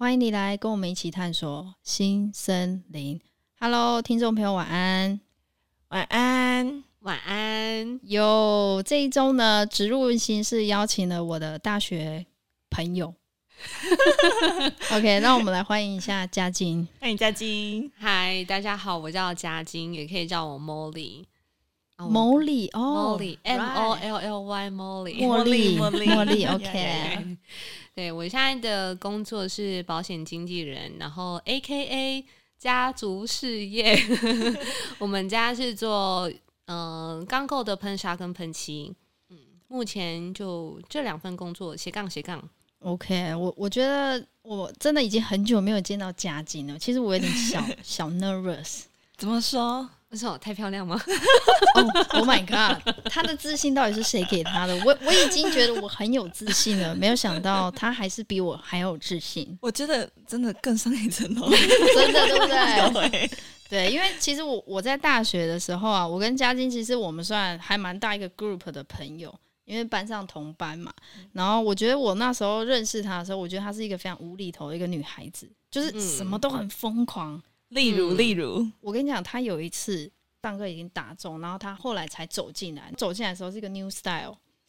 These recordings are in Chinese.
欢迎你来跟我们一起探索新森林。Hello，听众朋友，晚安，晚安，晚安。有这一周呢，植入形式邀请了我的大学朋友。OK，那我们来欢迎一下嘉晶。欢迎嘉晶。嗨，大家好，我叫嘉晶，也可以叫我 Molly。Molly 哦，Molly，M O L L Y，Molly，茉莉，茉莉，茉莉，OK。对，我现在的工作是保险经纪人，然后 AKA 家族事业。我们家是做嗯钢构的喷砂跟喷漆。嗯，目前就这两份工作斜杠斜杠。OK，我我觉得我真的已经很久没有见到嘉晶了。其实我有点小 小 nervous。怎么说？为什么太漂亮吗？Oh, oh my god！他的自信到底是谁给他的？我我已经觉得我很有自信了，没有想到他还是比我还有自信。我觉得真的更上一层楼，真的对不 对？对，因为其实我我在大学的时候啊，我跟嘉欣其实我们算还蛮大一个 group 的朋友，因为班上同班嘛。然后我觉得我那时候认识他的时候，我觉得她是一个非常无厘头的一个女孩子，就是什么都很疯狂。例如，例如，我跟你讲，他有一次上课已经打中，然后他后来才走进来。走进来的时候是一个 new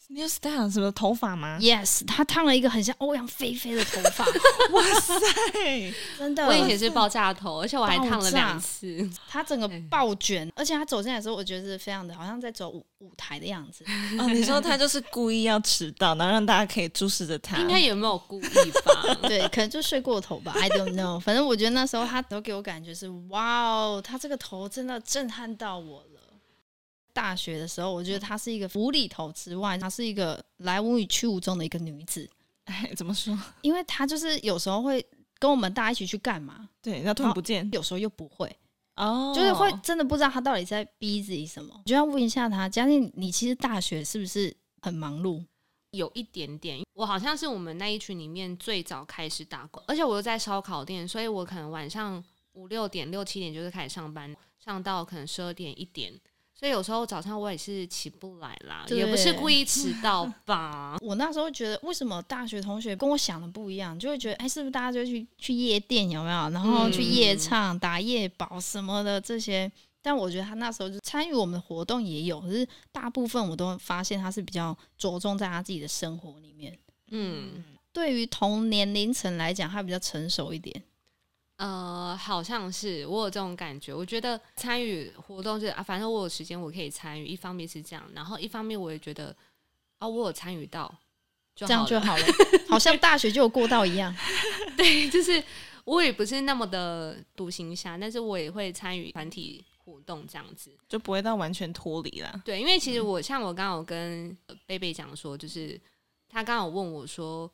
style，new style 什么头发吗？Yes，他烫了一个很像欧阳菲菲的头发。哇塞，真的！我以前是爆炸头，而且我还烫了两次。他整个爆卷，而且他走进来的时候，我觉得是非常的，好像在走舞舞台的样子。哦，你说他就是故意要迟到，然后让大家可以注视着他？应该也没有故意吧？对，可能就睡过头吧。I don't know。反正我觉得那时候他都给我感觉是，哇哦，他这个头真的震撼到我了。大学的时候，我觉得她是一个无厘头之外，她是一个来无影去无踪的一个女子。哎，怎么说？因为她就是有时候会跟我们大家一起去干嘛？对，然后突然不见，有时候又不会。哦，就是会真的不知道他到底在逼自己什么，就要问一下他。嘉晶，你其实大学是不是很忙碌？有一点点，我好像是我们那一群里面最早开始打工，而且我又在烧烤店，所以我可能晚上五六点、六七点就是开始上班，上到可能十二点一点。所以有时候早上我也是起不来啦，也不是故意 迟到吧。我那时候觉得，为什么大学同学跟我想的不一样？就会觉得，哎，是不是大家就去去夜店有没有？然后去夜唱、嗯、打夜保什么的这些？但我觉得他那时候就参与我们的活动也有，可是大部分我都发现他是比较着重在他自己的生活里面。嗯，对于同年龄层来讲，他比较成熟一点。呃，好像是我有这种感觉。我觉得参与活动是啊，反正我有时间我可以参与。一方面是这样，然后一方面我也觉得啊，我有参与到，这样就好了，好像大学就有过到一样。对，就是我也不是那么的独行侠，但是我也会参与团体活动这样子，就不会到完全脱离了。对，因为其实我像我刚刚有跟贝贝讲说，就是他刚刚有问我说。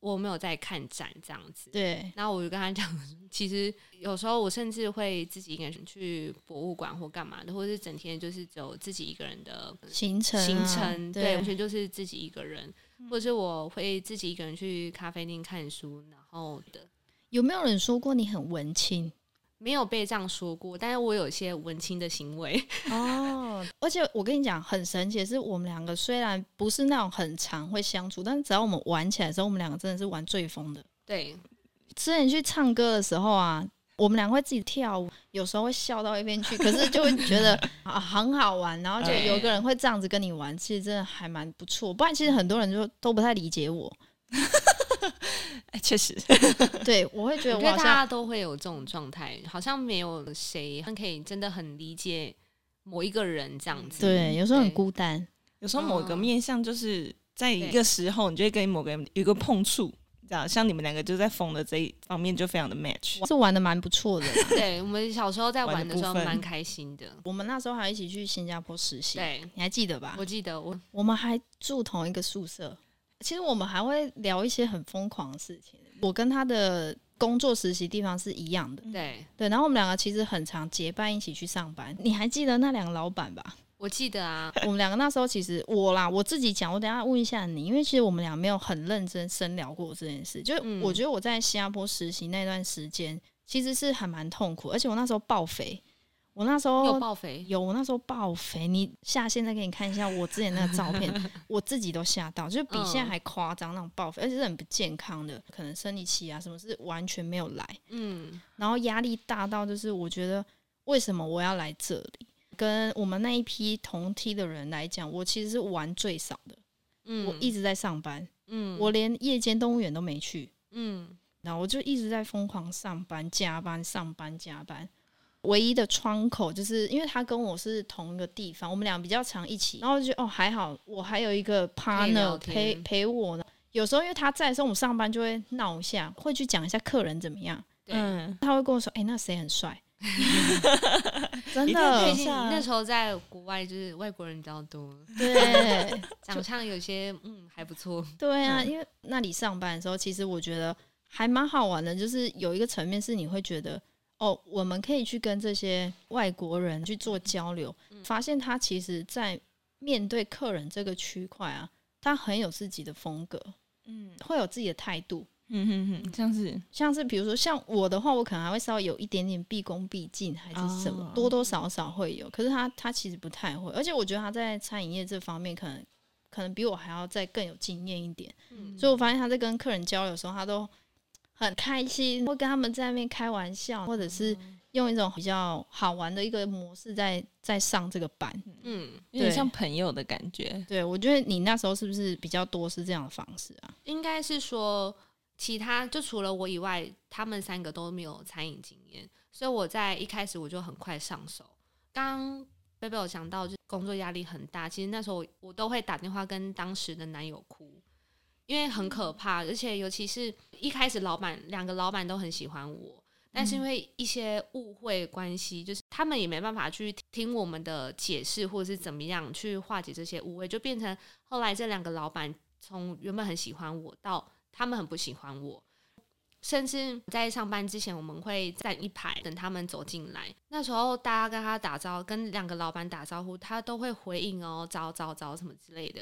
我没有在看展这样子，对。然后我就跟他讲，其实有时候我甚至会自己一个人去博物馆或干嘛的，或者是整天就是走自己一个人的行程、啊、行程，对，完全就是自己一个人，或者是我会自己一个人去咖啡厅看书，然后的。有没有人说过你很文青？没有被这样说过，但是我有一些文青的行为 哦。而且我跟你讲，很神奇的是，我们两个虽然不是那种很常会相处，但是只要我们玩起来的时候，我们两个真的是玩最疯的。对，之前去唱歌的时候啊，我们两个会自己跳舞，有时候会笑到一边去，可是就会觉得 啊很好玩，然后就有个人会这样子跟你玩，其实真的还蛮不错。不然其实很多人就都不太理解我。哎，确实，对，我会觉得，我觉得大家都会有这种状态，好像没有谁可以真的很理解某一个人这样子。对，有时候很孤单，有时候某个面向就是在一个时候，你就会跟某个人有一个碰触，这样像你们两个就在疯的这一方面就非常的 match，是玩的蛮不错的。对，我们小时候在玩的时候蛮开心的，我们那时候还一起去新加坡实习，对，你还记得吧？我记得，我我们还住同一个宿舍。其实我们还会聊一些很疯狂的事情。我跟他的工作实习地方是一样的。对对，然后我们两个其实很常结伴一起去上班。你还记得那两个老板吧？我记得啊，我们两个那时候其实我啦，我自己讲，我等下问一下你，因为其实我们俩没有很认真深聊过这件事。就是我觉得我在新加坡实习那段时间，其实是还蛮痛苦，而且我那时候爆肥，我那时候有爆肥，有我那时候爆肥。你下线再给你看一下我之前那个照片，我自己都吓到，就是比现在还夸张那种爆肥，而且是很不健康的，可能生理期啊什么是完全没有来，嗯，然后压力大到就是我觉得为什么我要来这里？跟我们那一批同梯的人来讲，我其实是玩最少的。嗯，我一直在上班。嗯，我连夜间动物园都没去。嗯，然后我就一直在疯狂上班、加班、上班、加班。唯一的窗口就是因为他跟我是同一个地方，我们俩比较常一起。然后就哦还好，我还有一个 partner 陪陪我呢。有时候因为他在的时候，我们上班就会闹一下，会去讲一下客人怎么样。嗯，他会跟我说：“哎、欸，那谁很帅？” 真的，毕竟那时候在国外，就是外国人比较多，对，长相有些嗯还不错。对啊，因为那里上班的时候，其实我觉得还蛮好玩的，就是有一个层面是你会觉得，哦，我们可以去跟这些外国人去做交流，发现他其实在面对客人这个区块啊，他很有自己的风格，嗯，会有自己的态度。嗯哼哼，像是像是比如说像我的话，我可能还会稍微有一点点毕恭毕敬，还是什么，哦、多多少少会有。可是他他其实不太会，而且我觉得他在餐饮业这方面可能可能比我还要再更有经验一点。嗯、所以我发现他在跟客人交流的时候，他都很开心，会跟他们在那边开玩笑，或者是用一种比较好玩的一个模式在在上这个班。嗯，有点像朋友的感觉。对，我觉得你那时候是不是比较多是这样的方式啊？应该是说。其他就除了我以外，他们三个都没有餐饮经验，所以我在一开始我就很快上手。刚贝贝有讲到，就工作压力很大，其实那时候我，我都会打电话跟当时的男友哭，因为很可怕，而且尤其是一开始老板两个老板都很喜欢我，但是因为一些误会关系，就是他们也没办法去听我们的解释或者是怎么样去化解这些误会，就变成后来这两个老板从原本很喜欢我到。他们很不喜欢我，甚至在上班之前，我们会站一排等他们走进来。那时候大家跟他打招呼，跟两个老板打招呼，他都会回应哦，早早早什么之类的。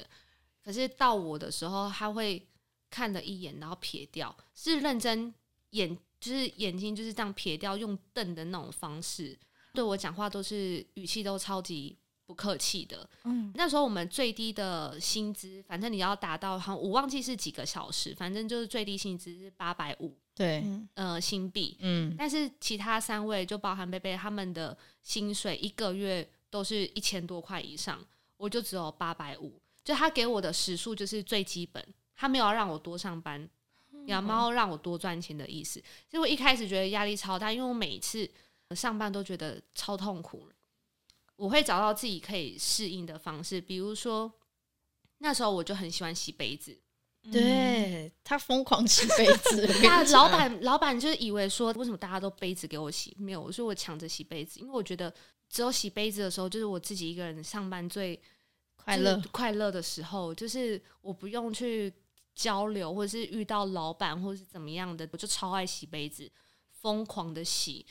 可是到我的时候，他会看了一眼，然后撇掉，是认真眼，就是眼睛就是这样撇掉，用瞪的那种方式。对我讲话，都是语气都超级。不客气的，嗯，那时候我们最低的薪资，反正你要达到，好，我忘记是几个小时，反正就是最低薪资是八百五，对，呃，新币，嗯，但是其他三位就包含贝贝他们的薪水一个月都是一千多块以上，我就只有八百五，就他给我的时数就是最基本，他没有让我多上班，养猫让我多赚钱的意思，所以我一开始觉得压力超大，因为我每一次上班都觉得超痛苦。我会找到自己可以适应的方式，比如说那时候我就很喜欢洗杯子，对，他疯狂洗杯子。那老板老板就是以为说，为什么大家都杯子给我洗？没有，我说我抢着洗杯子，因为我觉得只有洗杯子的时候，就是我自己一个人上班最快乐快乐的时候，就是我不用去交流，或者是遇到老板或者是怎么样的，我就超爱洗杯子，疯狂的洗。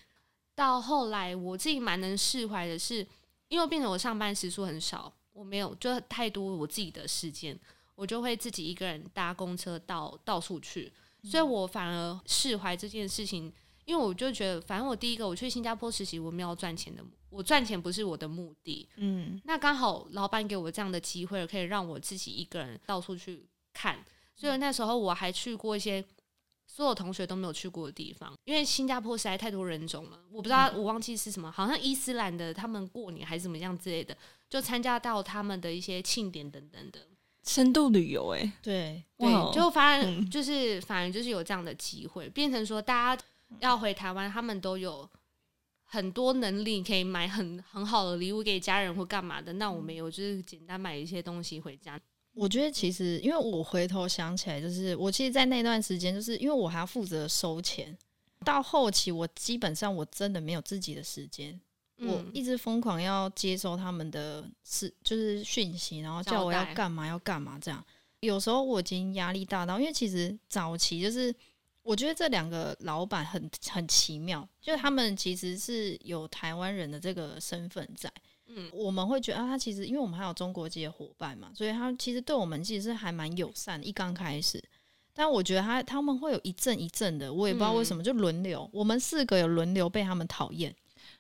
到后来我自己蛮能释怀的是。因为变成我上班时数很少，我没有就太多我自己的时间，我就会自己一个人搭公车到到处去，所以我反而释怀这件事情，因为我就觉得，反正我第一个我去新加坡实习，我没有赚钱的，我赚钱不是我的目的，嗯，那刚好老板给我这样的机会，可以让我自己一个人到处去看，所以那时候我还去过一些。所有同学都没有去过的地方，因为新加坡实在太多人种了，我不知道，我忘记是什么，好像伊斯兰的他们过年还是怎么样之类的，就参加到他们的一些庆典等等的，深度旅游哎，对对，就反正就是反正就是有这样的机会，变成说大家要回台湾，他们都有很多能力可以买很很好的礼物给家人或干嘛的，那我没有，就是简单买一些东西回家。我觉得其实，因为我回头想起来，就是我其实，在那段时间，就是因为我还要负责收钱，到后期我基本上我真的没有自己的时间，嗯、我一直疯狂要接收他们的事，就是讯息，然后叫我要干嘛要干嘛这样。有时候我已经压力大到，因为其实早期就是我觉得这两个老板很很奇妙，就是他们其实是有台湾人的这个身份在。嗯，我们会觉得啊，他其实因为我们还有中国籍的伙伴嘛，所以他其实对我们其实是还蛮友善。一刚开始，但我觉得他他们会有一阵一阵的，我也不知道为什么，就轮流。我们四个有轮流被他们讨厌。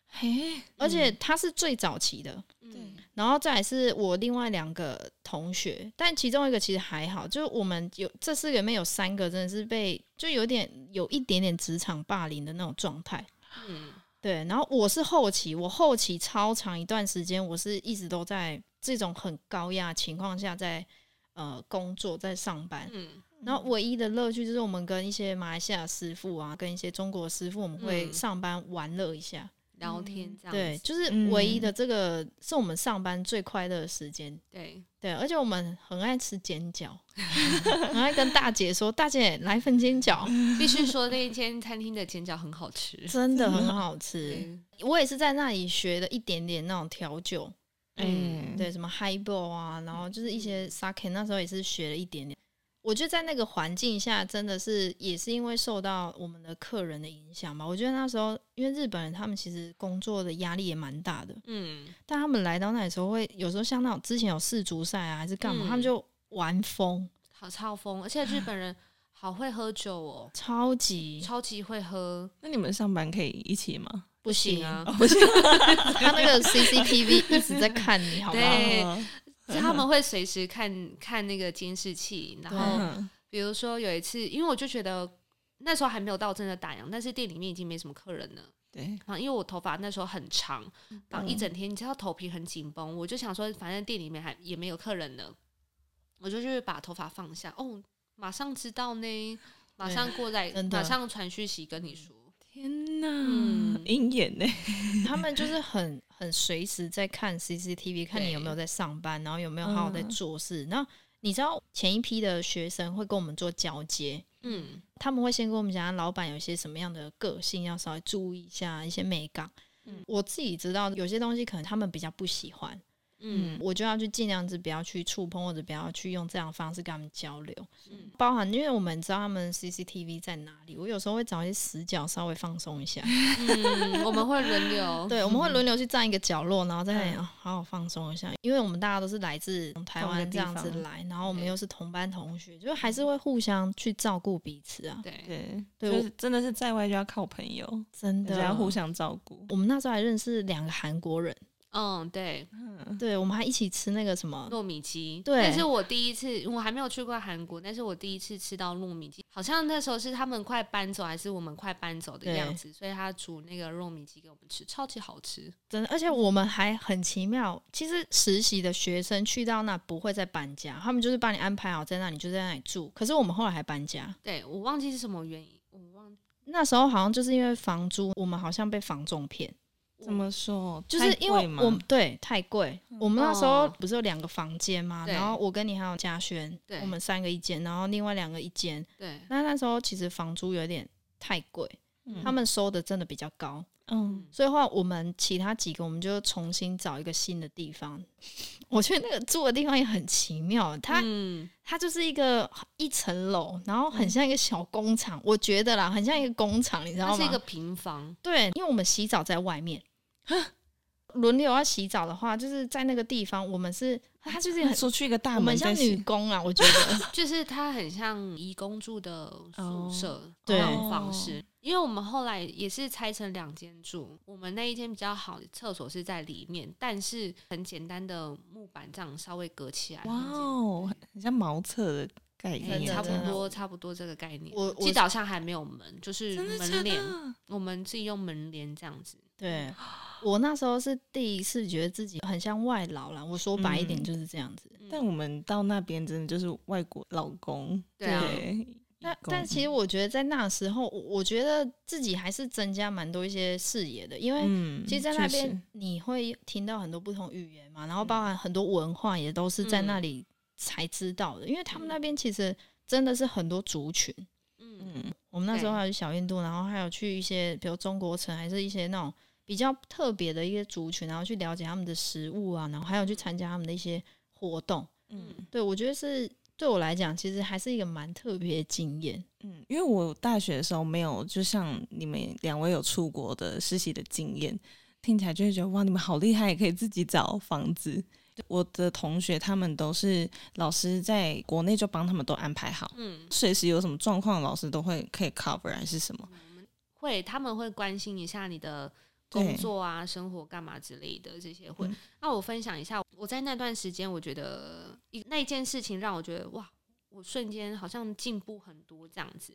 嘿，而且他是最早期的，对，然后再来是我另外两个同学，但其中一个其实还好，就是我们有这四个里面有三个真的是被就有点有一点点职场霸凌的那种状态，嗯，对，然后我是后期，我后期超长一段时间，我是一直都在这种很高压情况下在呃工作在上班，嗯，然后唯一的乐趣就是我们跟一些马来西亚师傅啊，跟一些中国师傅，我们会上班玩乐一下。聊天这样、嗯、对，就是唯一的这个、嗯、是我们上班最快乐的时间。对对，而且我们很爱吃煎饺，很爱跟大姐说：“大姐来份煎饺。”必须说那一间餐厅的煎饺很好吃，真的很好吃。我也是在那里学了一点点那种调酒，嗯，对，什么 highball 啊，然后就是一些 sake，那时候也是学了一点点。我觉得在那个环境下，真的是也是因为受到我们的客人的影响吧。我觉得那时候，因为日本人他们其实工作的压力也蛮大的，嗯，但他们来到那里时候，会有时候像那种之前有世足赛啊，还是干嘛，嗯、他们就玩疯，好超疯，而且日本人 好会喝酒哦，超级超级会喝。那你们上班可以一起吗？不行啊，哦、不行，他那个 CCTV 一直在看你，好不好？就他们会随时看看那个监视器，然后比如说有一次，因为我就觉得那时候还没有到真的打烊，但是店里面已经没什么客人了。对，然后因为我头发那时候很长，然后一整天你知道头皮很紧绷，我就想说反正店里面还也没有客人了，我就去把头发放下。哦，马上知道呢，马上过来，马上传讯息跟你说。天哪，嗯，鹰眼呢？他们就是很很随时在看 CCTV，看你有没有在上班，然后有没有好好在做事。然后你知道前一批的学生会跟我们做交接，嗯，他们会先跟我们讲老板有些什么样的个性，要稍微注意一下一些美感。嗯，我自己知道有些东西可能他们比较不喜欢。嗯，我就要去尽量是不要去触碰，或者不要去用这样的方式跟他们交流。嗯，包含因为我们知道他们 CCTV 在哪里，我有时候会找一些死角稍微放松一下。嗯，我们会轮流，对，我们会轮流去站一个角落，然后在那里好好放松一下。因为我们大家都是来自台湾这样子来，然后我们又是同班同学，就还是会互相去照顾彼此啊。对对对，就是真的是在外就要靠朋友，真的要互相照顾。我们那时候还认识两个韩国人。嗯，对，对，我们还一起吃那个什么糯米鸡。对，但是我第一次，我还没有去过韩国，但是我第一次吃到糯米鸡，好像那时候是他们快搬走，还是我们快搬走的样子，所以他煮那个糯米鸡给我们吃，超级好吃，真的。而且我们还很奇妙，其实实习的学生去到那不会再搬家，他们就是帮你安排好在那里，就在那里住。可是我们后来还搬家，对，我忘记是什么原因，我忘。那时候好像就是因为房租，我们好像被房仲骗。怎么说？就是因为我们对太贵。我们那时候不是有两个房间嘛？然后我跟你还有嘉轩，我们三个一间，然后另外两个一间。对。那那时候其实房租有点太贵，他们收的真的比较高。嗯。所以话我们其他几个我们就重新找一个新的地方。我觉得那个住的地方也很奇妙，它它就是一个一层楼，然后很像一个小工厂。我觉得啦，很像一个工厂，你知道吗？是一个平房。对，因为我们洗澡在外面。轮流要洗澡的话，就是在那个地方，我们是他就是很 出去一个大门，我们像女工啊，我觉得 就是他很像移工住的宿舍这种方式。因为我们后来也是拆成两间住，我们那一间比较好，厕所是在里面，但是很简单的木板这样稍微隔起来。哇哦，很像茅厕的概念，差不多差不多这个概念。我记得好像还没有门，就是门帘，我们自己用门帘这样子。对。我那时候是第一次觉得自己很像外劳啦，我说白一点就是这样子。嗯、但我们到那边真的就是外国老公，对。那但其实我觉得在那时候，我觉得自己还是增加蛮多一些视野的，因为其实，在那边你会听到很多不同语言嘛，然后包含很多文化也都是在那里才知道的，因为他们那边其实真的是很多族群。嗯，我们那时候还有去小印度，然后还有去一些比如中国城，还是一些那种。比较特别的一些族群，然后去了解他们的食物啊，然后还有去参加他们的一些活动。嗯，对，我觉得是对我来讲，其实还是一个蛮特别的经验。嗯，因为我大学的时候没有，就像你们两位有出国的实习的经验，听起来就会觉得哇，你们好厉害，也可以自己找房子。我的同学他们都是老师在国内就帮他们都安排好，嗯，随时有什么状况，老师都会可以 cover 还是什么？会，他们会关心一下你的工作啊、生活干嘛之类的这些会。嗯、那我分享一下，我在那段时间，我觉得一那一件事情让我觉得哇，我瞬间好像进步很多这样子。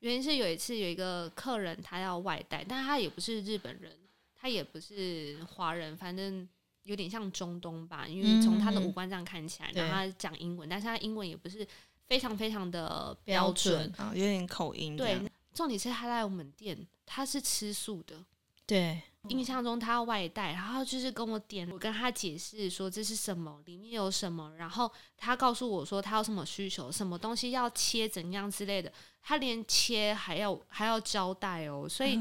原因是有一次有一个客人他要外带，但他也不是日本人，他也不是华人，反正。有点像中东吧，因为从他的五官这样看起来，然后他讲英文，但是他英文也不是非常非常的标准啊，有点口音。对，重点是他来我们店，他是吃素的。对，印象中他要外带，然后就是跟我点，我跟他解释说这是什么，里面有什么，然后他告诉我说他有什么需求，什么东西要切怎样之类的，他连切还要还要交代哦，所以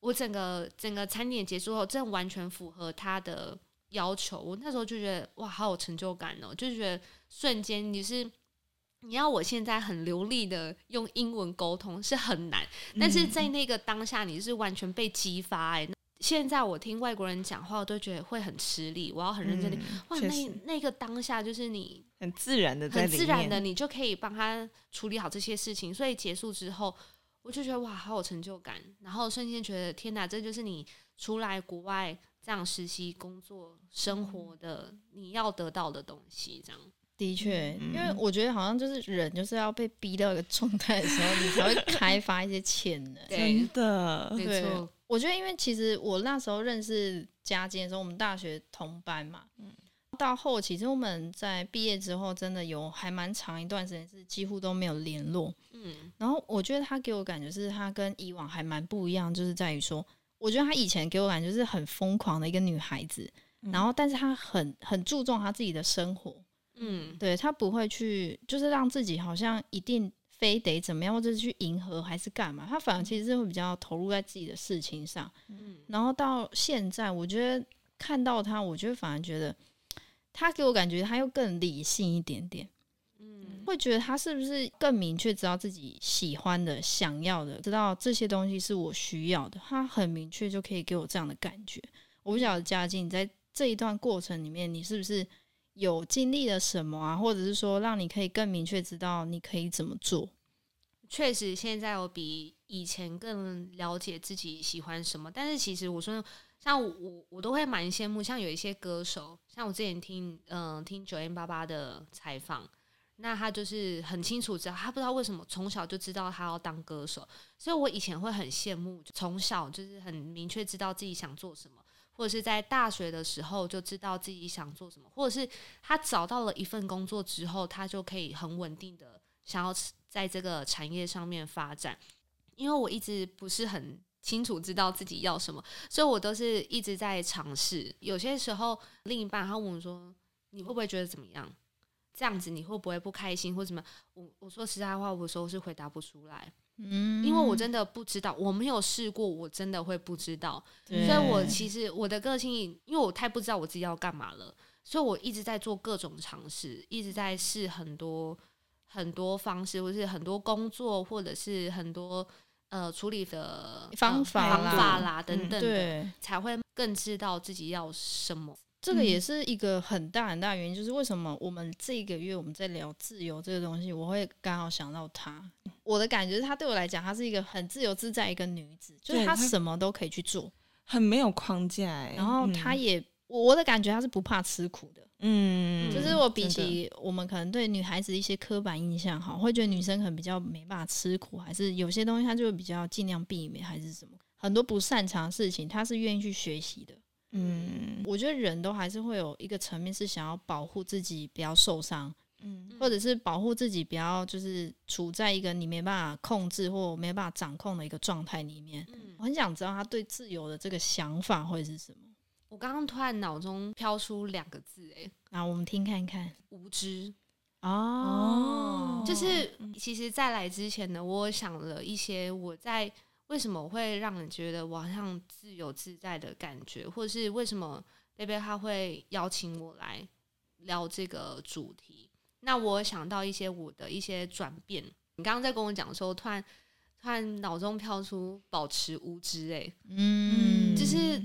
我整个整个餐点结束后，真的完全符合他的。要求我那时候就觉得哇，好有成就感哦！就觉得瞬间你是你要我现在很流利的用英文沟通是很难，但是在那个当下你是完全被激发哎。现在我听外国人讲话，我都觉得会很吃力，我要很认真的、嗯、哇，那那个当下就是你很自然的，很自然的，你就可以帮他处理好这些事情。所以结束之后，我就觉得哇，好有成就感，然后瞬间觉得天哪，这就是你出来国外。这样实习、工作、生活的你要得到的东西，这样的确，因为我觉得好像就是人就是要被逼到一个状态的时候，你才会开发一些潜能。真的，没错。我觉得，因为其实我那时候认识佳晶的时候，我们大学同班嘛。嗯。到后期，其实我们在毕业之后，真的有还蛮长一段时间是几乎都没有联络。嗯。然后我觉得他给我感觉是他跟以往还蛮不一样，就是在于说。我觉得他以前给我感觉是很疯狂的一个女孩子，嗯、然后但是她很很注重她自己的生活，嗯，对，他不会去就是让自己好像一定非得怎么样，或者是去迎合还是干嘛，他反而其实是会比较投入在自己的事情上，嗯，然后到现在，我觉得看到他，我觉得反而觉得他给我感觉他又更理性一点点。会觉得他是不是更明确知道自己喜欢的、想要的，知道这些东西是我需要的，他很明确就可以给我这样的感觉。我不晓得嘉靖，你在这一段过程里面，你是不是有经历了什么啊？或者是说，让你可以更明确知道你可以怎么做？确实，现在我比以前更了解自己喜欢什么。但是其实我说，像我，我都会蛮羡慕，像有一些歌手，像我之前听，嗯、听九零八八的采访。那他就是很清楚知道，他不知道为什么从小就知道他要当歌手，所以我以前会很羡慕，从小就是很明确知道自己想做什么，或者是在大学的时候就知道自己想做什么，或者是他找到了一份工作之后，他就可以很稳定的想要在这个产业上面发展。因为我一直不是很清楚知道自己要什么，所以我都是一直在尝试。有些时候另一半他问我说：“你会不会觉得怎么样？”这样子你会不会不开心或什么？我我说实在话，我说我是回答不出来，嗯，因为我真的不知道，我没有试过，我真的会不知道。所以我其实我的个性，因为我太不知道我自己要干嘛了，所以我一直在做各种尝试，一直在试很多很多方式，或是很多工作，或者是很多呃处理的方法方法啦等等的，对，才会更知道自己要什么。这个也是一个很大很大的原因，就是为什么我们这个月我们在聊自由这个东西，我会刚好想到她。我的感觉是，她对我来讲，她是一个很自由自在一个女子，就是她什么都可以去做，很没有框架。然后她也，我的感觉她是不怕吃苦的。嗯，就是我比起我们可能对女孩子一些刻板印象，哈，会觉得女生可能比较没办法吃苦，还是有些东西她就会比较尽量避免，还是什么，很多不擅长的事情，她是愿意去学习的。嗯，我觉得人都还是会有一个层面是想要保护自己不要受伤，嗯，或者是保护自己不要就是处在一个你没办法控制或没办法掌控的一个状态里面。嗯，我很想知道他对自由的这个想法会是什么。我刚刚突然脑中飘出两个字，哎，那我们听看看，无知。哦，就是其实，在来之前呢，我想了一些我在。为什么会让人觉得我好像自由自在的感觉，或者是为什么贝贝他会邀请我来聊这个主题？那我想到一些我的一些转变。你刚刚在跟我讲的时候，突然突然脑中飘出保持无知、欸，哎，嗯，就是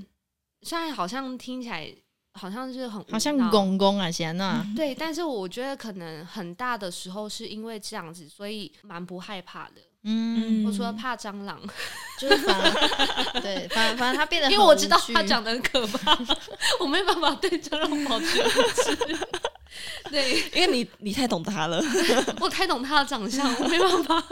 虽然好像听起来好像是很好像公公啊，贤啊，对，但是我觉得可能很大的时候是因为这样子，所以蛮不害怕的。嗯，我除了怕蟑螂，就是反而对，反正反正他变得，因为我知道他长得很可怕，我没办法对蟑螂保持无知。对，因为你你太懂他了，我太懂他的长相，我没办法。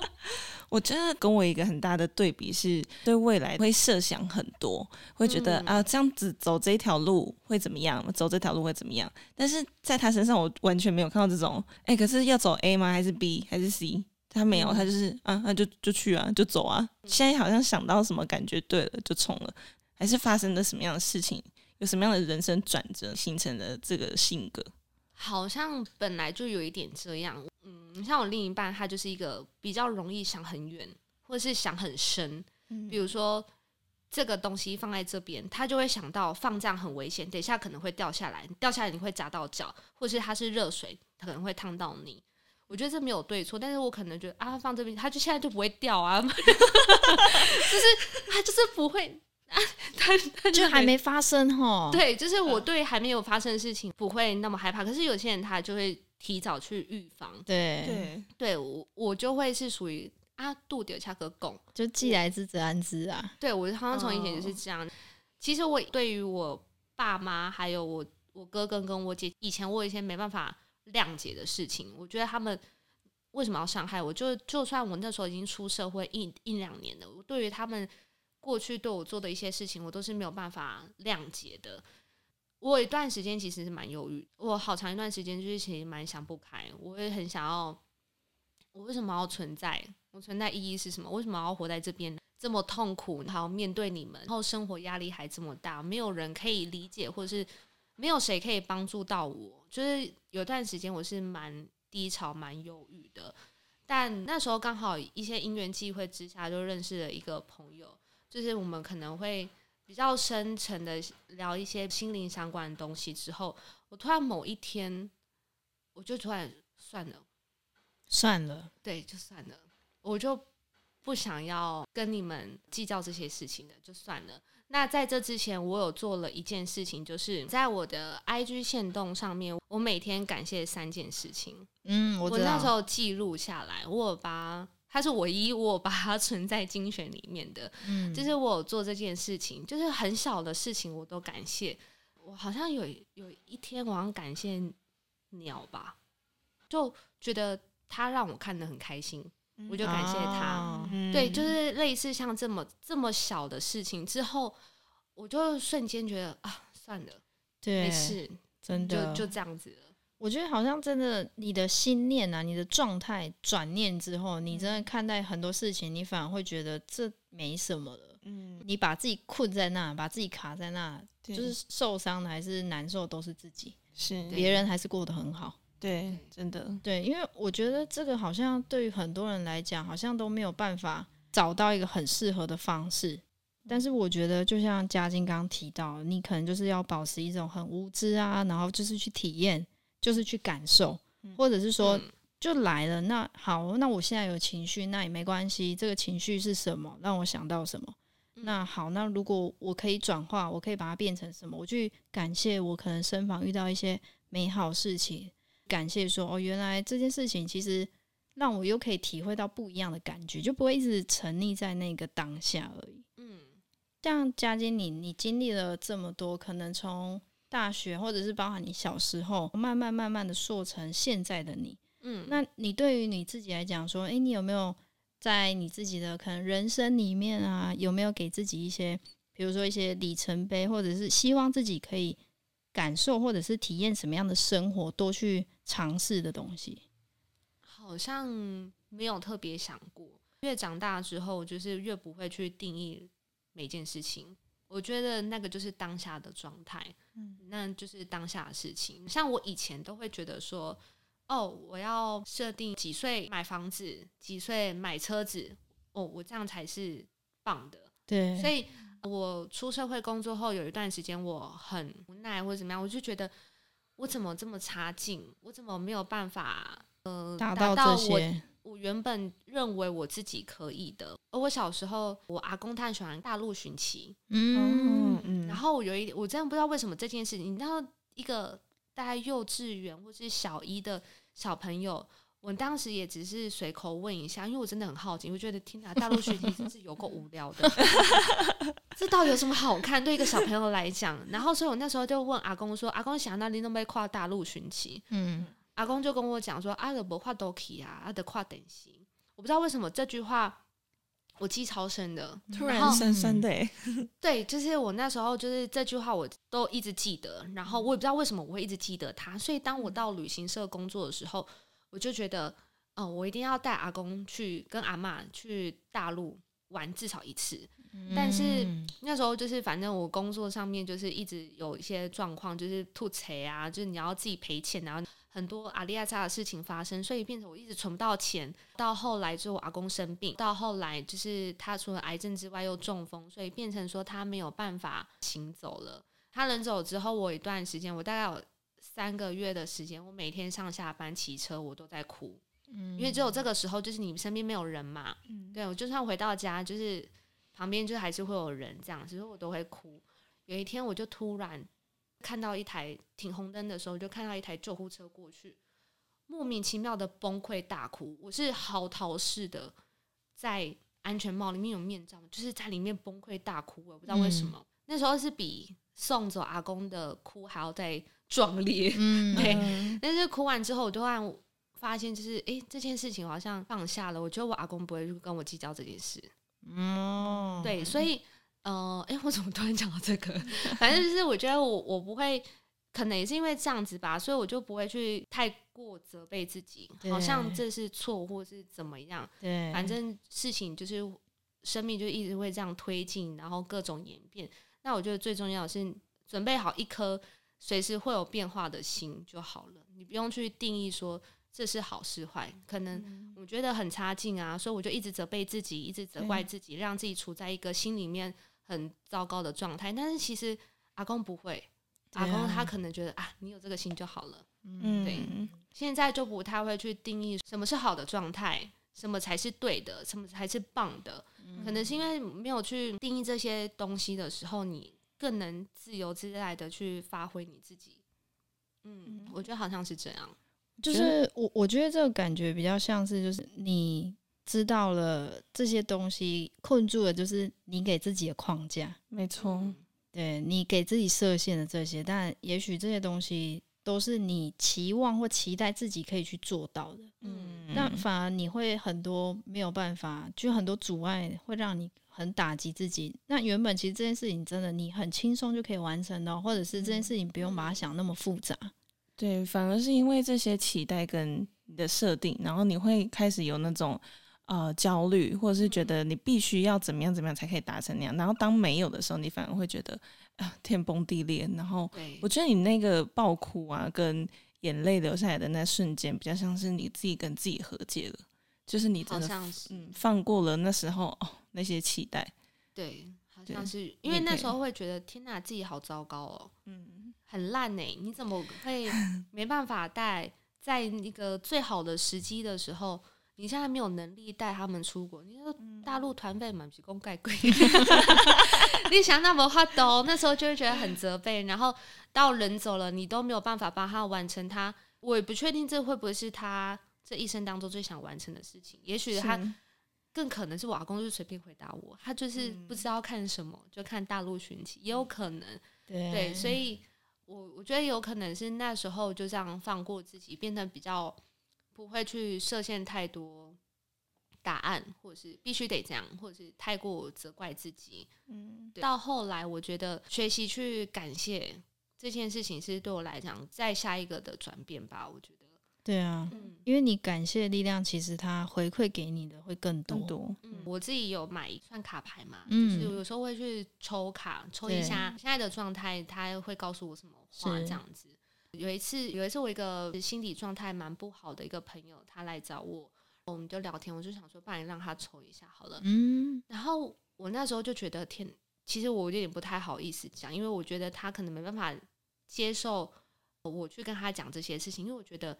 我觉得跟我一个很大的对比是，对未来会设想很多，会觉得、嗯、啊，这样子走这条路会怎么样？走这条路会怎么样？但是在他身上，我完全没有看到这种。哎、欸，可是要走 A 吗？还是 B？还是 C？他没有，他就是啊，那就就去啊，就走啊。现在好像想到什么感觉对了，就冲了。还是发生了什么样的事情？有什么样的人生转折，形成了这个性格？好像本来就有一点这样。嗯，像我另一半，他就是一个比较容易想很远，或者是想很深。比如说这个东西放在这边，他就会想到放这样很危险，等一下可能会掉下来，掉下来你会砸到脚，或者是它是热水，它可能会烫到你。我觉得这没有对错，但是我可能觉得啊，放这边，它就现在就不会掉啊，就是它就是不会啊，它它就还没发生哈。对，就是我对还没有发生的事情不会那么害怕，可是有些人他就会提早去预防。对对，对我我就会是属于啊，度掉下个拱，就既来之则安之啊。对我好像从以前就是这样。哦、其实我对于我爸妈还有我我哥哥跟我姐，以前我以前没办法。谅解的事情，我觉得他们为什么要伤害我？就就算我那时候已经出社会一一两年了，我对于他们过去对我做的一些事情，我都是没有办法谅解的。我有一段时间其实是蛮忧郁，我好长一段时间就是其实蛮想不开，我也很想要，我为什么要存在？我存在意义是什么？为什么要活在这边这么痛苦，还要面对你们，然后生活压力还这么大，没有人可以理解，或者是。没有谁可以帮助到我，就是有段时间我是蛮低潮、蛮忧郁的。但那时候刚好一些因缘际会之下，就认识了一个朋友，就是我们可能会比较深层的聊一些心灵相关的东西。之后，我突然某一天，我就突然算了，算了，对，就算了，我就不想要跟你们计较这些事情了，就算了。那在这之前，我有做了一件事情，就是在我的 IG 限动上面，我每天感谢三件事情。嗯，我，我那时候记录下来，我有把它是唯一我把它存在精选里面的。嗯，就是我有做这件事情，就是很小的事情我都感谢。我好像有有一天，我好像感谢鸟吧，就觉得它让我看得很开心。我就感谢他，哦、对，就是类似像这么这么小的事情之后，我就瞬间觉得啊，算了，对，没事，真的就就这样子了。我觉得好像真的，你的心念啊，你的状态转念之后，你真的看待很多事情，你反而会觉得这没什么了。嗯，你把自己困在那，把自己卡在那，就是受伤的还是难受都是自己，是别人还是过得很好。对，真的对，因为我觉得这个好像对于很多人来讲，好像都没有办法找到一个很适合的方式。但是我觉得，就像佳晶刚刚提到，你可能就是要保持一种很无知啊，然后就是去体验，就是去感受，或者是说就来了。那好，那我现在有情绪，那也没关系。这个情绪是什么？让我想到什么？那好，那如果我可以转化，我可以把它变成什么？我去感谢我可能身旁遇到一些美好事情。感谢说哦，原来这件事情其实让我又可以体会到不一样的感觉，就不会一直沉溺在那个当下而已。嗯，像佳晶，你你经历了这么多，可能从大学或者是包含你小时候，慢慢慢慢的塑成现在的你。嗯，那你对于你自己来讲说，诶，你有没有在你自己的可能人生里面啊，有没有给自己一些，比如说一些里程碑，或者是希望自己可以感受或者是体验什么样的生活，多去。尝试的东西，好像没有特别想过。越长大之后，就是越不会去定义每件事情。我觉得那个就是当下的状态，嗯，那就是当下的事情。像我以前都会觉得说，哦，我要设定几岁买房子，几岁买车子，哦，我这样才是棒的。对，所以我出社会工作后有一段时间，我很无奈或者怎么样，我就觉得。我怎么这么差劲？我怎么没有办法呃达到这些？我原本认为我自己可以的。而我小时候，我阿公他很喜欢大陆寻奇，嗯嗯，然后我有一，我真的不知道为什么这件事情，你知道，一个大概幼稚园或是小一的小朋友。我当时也只是随口问一下，因为我真的很好奇，我觉得天哪，大陆寻奇真是有够无聊的，这到底有什么好看？对一个小朋友来讲，然后所以我那时候就问阿公说：“阿公想那你都没跨大陆寻奇？”嗯，阿公就跟我讲说：“阿德伯跨都可以啊，阿德跨等型。”我不知道为什么这句话我记超深的，突然深深的，对，就是我那时候就是这句话我都一直记得，然后我也不知道为什么我会一直记得它，所以当我到旅行社工作的时候。我就觉得，哦，我一定要带阿公去跟阿妈去大陆玩至少一次。嗯、但是那时候就是，反正我工作上面就是一直有一些状况，就是吐槽啊，就是你要自己赔钱，然后很多阿利亚扎的事情发生，所以变成我一直存不到钱。到后来之后，阿公生病，到后来就是他除了癌症之外又中风，所以变成说他没有办法行走了。他人走之后，我一段时间，我大概有。三个月的时间，我每天上下班骑车，我都在哭，嗯，因为只有这个时候，就是你身边没有人嘛，嗯，对，我就算回到家，就是旁边就还是会有人这样，所以我都会哭。有一天，我就突然看到一台停红灯的时候，就看到一台救护车过去，莫名其妙的崩溃大哭。我是嚎啕式的，在安全帽里面有面罩，就是在里面崩溃大哭，我不知道为什么。嗯，那时候是比送走阿公的哭还要再。壮烈，嗯，对。但是哭完之后，我突然发现，就是哎、欸，这件事情我好像放下了。我觉得我阿公不会跟我计较这件事，嗯，对。所以，呃，哎、欸，我怎么突然讲到这个？反正就是我觉得我我不会，可能也是因为这样子吧，所以我就不会去太过责备自己，好像这是错或是怎么样。对，反正事情就是生命就一直会这样推进，然后各种演变。那我觉得最重要的是准备好一颗。随时会有变化的心就好了，你不用去定义说这是好是坏。可能我觉得很差劲啊，所以我就一直责备自己，一直责怪自己，让自己处在一个心里面很糟糕的状态。但是其实阿公不会，阿公他可能觉得啊，你有这个心就好了。嗯，对。现在就不太会去定义什么是好的状态，什么才是对的，什么才是棒的。可能是因为没有去定义这些东西的时候，你。更能自由自在的去发挥你自己，嗯，我觉得好像是这样。就是我我觉得这个感觉比较像是，就是你知道了这些东西困住了，就是你给自己的框架。没错，对，你给自己设限的这些，但也许这些东西都是你期望或期待自己可以去做到的。嗯，那反而你会很多没有办法，就很多阻碍会让你。很打击自己。那原本其实这件事情真的你很轻松就可以完成的，或者是这件事情不用把它想那么复杂。对，反而是因为这些期待跟你的设定，然后你会开始有那种呃焦虑，或者是觉得你必须要怎么样怎么样才可以达成那样。然后当没有的时候，你反而会觉得啊、呃、天崩地裂。然后我觉得你那个爆哭啊，跟眼泪流下来的那瞬间，比较像是你自己跟自己和解了。就是你真的嗯放过了那时候哦那些期待，对，好像是因为那时候会觉得天哪，自己好糟糕哦，嗯，很烂哎，你怎么会 没办法带在一个最好的时机的时候，你现在没有能力带他们出国？你说大陆团费满是公盖贵，你想那么花都那时候就会觉得很责备，然后到人走了，你都没有办法帮他完成他，我也不确定这会不会是他。这一生当中最想完成的事情，也许他更可能是我阿公，就随便回答我，他就是不知道看什么，就看大陆寻奇，也有可能，对，对，所以我我觉得有可能是那时候就这样放过自己，变得比较不会去设限太多答案，或者是必须得这样，或者是太过责怪自己。嗯，到后来我觉得学习去感谢这件事情，是对我来讲再下一个的转变吧，我觉得。对啊，嗯，因为你感谢的力量，其实它回馈给你的会更多。多嗯，我自己有买一串卡牌嘛，嗯，就是有时候会去抽卡，抽一下现在的状态，他会告诉我什么话这样子。有一次，有一次我一个心理状态蛮不好的一个朋友，他来找我，我们就聊天，我就想说，不然让他抽一下好了。嗯，然后我那时候就觉得天，其实我有点不太好意思讲，因为我觉得他可能没办法接受。我去跟他讲这些事情，因为我觉得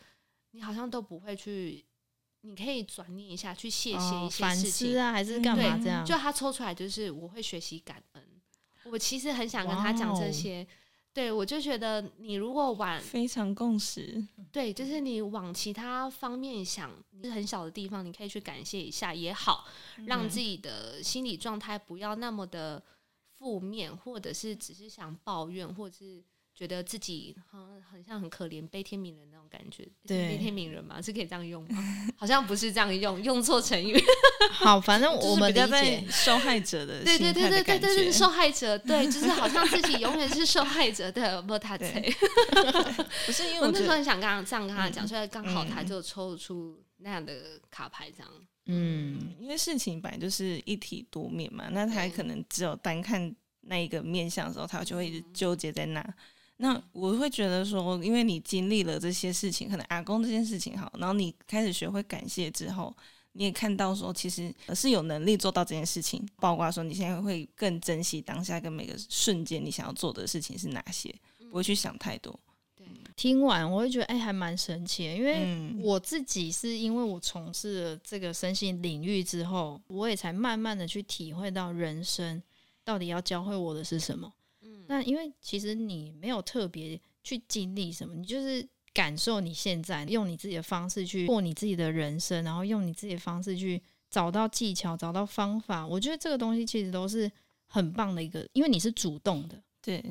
你好像都不会去，你可以转念一下，去谢谢一些事情、哦、反思啊，还是干嘛这样？就他抽出来就是我会学习感恩，我其实很想跟他讲这些。对，我就觉得你如果往非常共识，对，就是你往其他方面想，是很小的地方，你可以去感谢一下也好，让自己的心理状态不要那么的负面，或者是只是想抱怨，或者是。觉得自己好像很像很可怜、悲天悯人那种感觉，对，悲天悯人嘛，是可以这样用吗？好像不是这样用，用错成语。好，反正我们理解受害者的对对对对对对对，受害者对，就是好像自己永远是受害者的，不他对。不是因为我那时候很想刚刚这样跟他讲，所以刚好他就抽出那样的卡牌，这样。嗯，因为事情本来就是一体多面嘛，那他可能只有单看那一个面相的时候，他就会一直纠结在那。那我会觉得说，因为你经历了这些事情，可能阿公这件事情好，然后你开始学会感谢之后，你也看到说，其实是有能力做到这件事情。包括说，你现在会更珍惜当下跟每个瞬间，你想要做的事情是哪些，不会去想太多。对，听完我会觉得，哎，还蛮神奇的，因为我自己是因为我从事了这个身心领域之后，我也才慢慢的去体会到人生到底要教会我的是什么。那因为其实你没有特别去经历什么，你就是感受你现在用你自己的方式去过你自己的人生，然后用你自己的方式去找到技巧、找到方法。我觉得这个东西其实都是很棒的一个，因为你是主动的，对，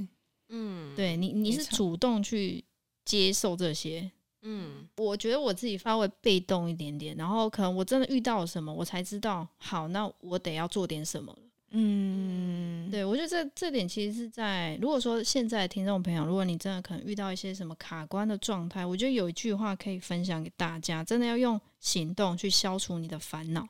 嗯，对你你是主动去接受这些，嗯，我觉得我自己稍微被动一点点，然后可能我真的遇到了什么，我才知道，好，那我得要做点什么了。嗯，对，我觉得这这点其实是在如果说现在听众朋友，如果你真的可能遇到一些什么卡关的状态，我觉得有一句话可以分享给大家，真的要用行动去消除你的烦恼，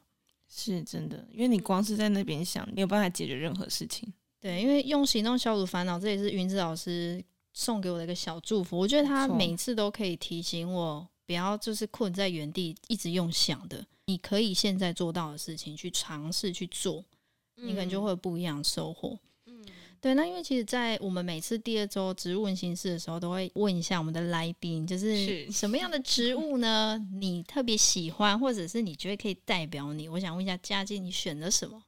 是真的，因为你光是在那边想，没有办法解决任何事情。对，因为用行动消除烦恼，这也是云子老师送给我的一个小祝福。我觉得他每次都可以提醒我，不要就是困在原地，一直用想的，你可以现在做到的事情去尝试去做。你可能就会有不一样的收获。嗯，对。那因为其实，在我们每次第二周植物问心事的时候，都会问一下我们的来宾，就是什么样的植物呢？你特别喜欢，或者是你觉得可以代表你？我想问一下佳静，你选的什么？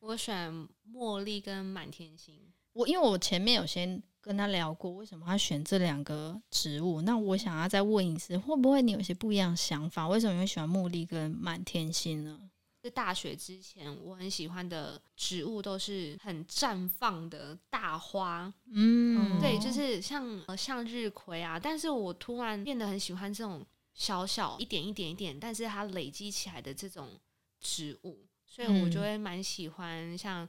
我选茉莉跟满天星。我因为我前面有先跟他聊过，为什么他选这两个植物？那我想要再问一次，会不会你有些不一样的想法？为什么你会喜欢茉莉跟满天星呢？在大学之前，我很喜欢的植物都是很绽放的大花，嗯，对，就是像向日葵啊。但是我突然变得很喜欢这种小小一点一点一点，但是它累积起来的这种植物，所以我就会蛮喜欢像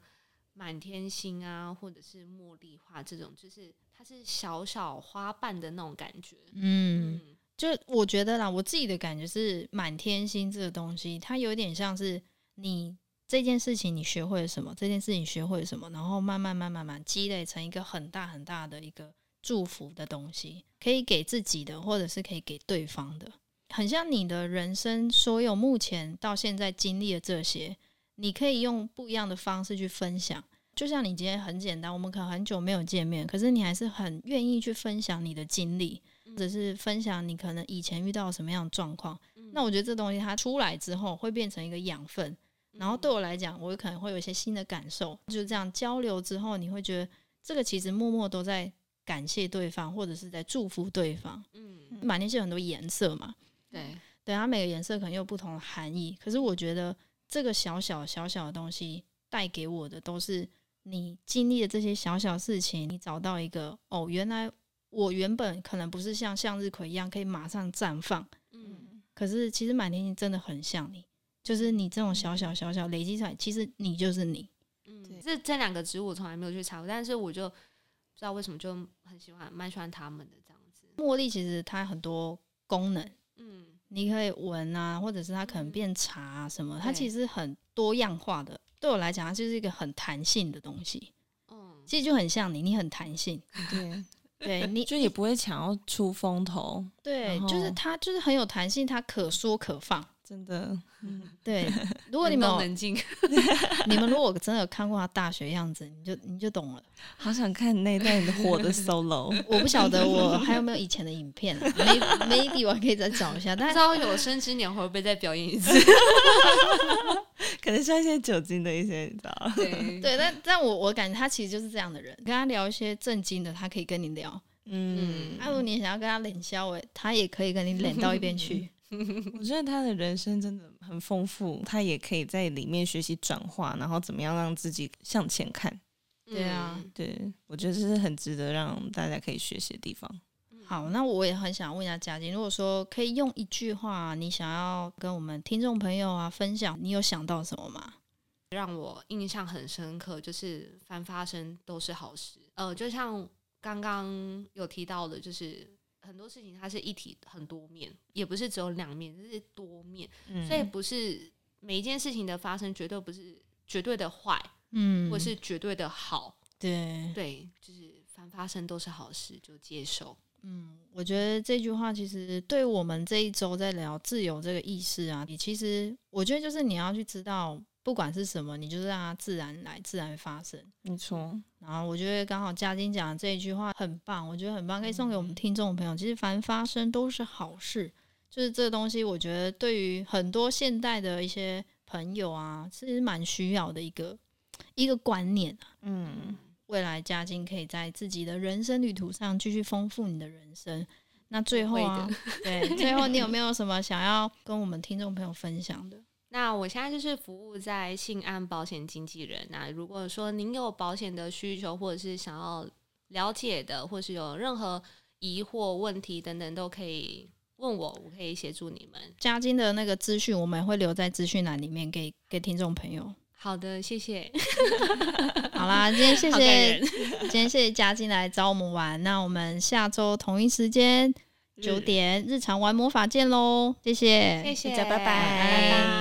满天星啊，或者是茉莉花这种，就是它是小小花瓣的那种感觉，嗯。嗯就我觉得啦，我自己的感觉是满天星这个东西，它有点像是你这件事情你学会了什么，这件事情学会了什么，然后慢慢慢慢慢积累成一个很大很大的一个祝福的东西，可以给自己的，或者是可以给对方的，很像你的人生所有目前到现在经历的这些，你可以用不一样的方式去分享。就像你今天很简单，我们可能很久没有见面，可是你还是很愿意去分享你的经历。或者是分享你可能以前遇到什么样的状况，嗯、那我觉得这东西它出来之后会变成一个养分，嗯、然后对我来讲，我可能会有一些新的感受。就是这样交流之后，你会觉得这个其实默默都在感谢对方，或者是在祝福对方。嗯，满天星有很多颜色嘛，对，对，它每个颜色可能有不同的含义。可是我觉得这个小小小小的东西带给我的，都是你经历的这些小小事情，你找到一个哦，原来。我原本可能不是像向日葵一样可以马上绽放，嗯，可是其实满天星真的很像你，就是你这种小小小小累积出来，其实你就是你，嗯，这这两个植物我从来没有去查过，但是我就不知道为什么就很喜欢，蛮喜欢它们的这样子。茉莉其实它很多功能，嗯，你可以闻啊，或者是它可能变茶啊什么，它其实很多样化的。对我来讲，它就是一个很弹性的东西，嗯，其实就很像你，你很弹性，对。对你就也不会想要出风头，对，就是它就是很有弹性，它可缩可放，真的，嗯，对。如果你们冷静，你们如果真的有看过他大学样子，你就你就懂了。好想看那段火的 solo。我不晓得我还有没有以前的影片，maybe 我可以再找一下。但是，不知道有生之年会不会再表演一次？可能需要一些酒精的一些，你知道？对对，但但我我感觉他其实就是这样的人，跟他聊一些正经的，他可以跟你聊。嗯，那、啊、如果你想要跟他冷笑，他也可以跟你冷到一边去。我觉得他的人生真的很丰富，他也可以在里面学习转化，然后怎么样让自己向前看。对啊，对，我觉得这是很值得让大家可以学习的地方。好，那我也很想问一下嘉靖，如果说可以用一句话，你想要跟我们听众朋友啊分享，你有想到什么吗？让我印象很深刻，就是凡发生都是好事。呃，就像刚刚有提到的，就是。很多事情它是一体很多面，也不是只有两面，这是多面，嗯、所以不是每一件事情的发生绝对不是绝对的坏，嗯，或是绝对的好，对对，就是凡发生都是好事，就接受。嗯，我觉得这句话其实对我们这一周在聊自由这个意识啊，你其实我觉得就是你要去知道。不管是什么，你就是让它自然来，自然发生。没错。然后我觉得刚好嘉金讲的这一句话很棒，我觉得很棒，可以送给我们听众朋友。其实凡发生都是好事，就是这个东西，我觉得对于很多现代的一些朋友啊，其实蛮需要的一个一个观念啊。嗯，未来嘉金可以在自己的人生旅途上继续丰富你的人生。那最后啊，对，最后你有没有什么想要跟我们听众朋友分享的？那我现在就是服务在信安保险经纪人。那如果说您有保险的需求，或者是想要了解的，或是有任何疑惑、问题等等，都可以问我，我可以协助你们。嘉金的那个资讯，我们会留在资讯栏里面给给听众朋友。好的，谢谢。好啦，今天谢谢，今天谢谢嘉金来找我们玩。那我们下周同一时间九点日常玩魔法见喽！谢谢，谢谢，大家拜拜。拜拜。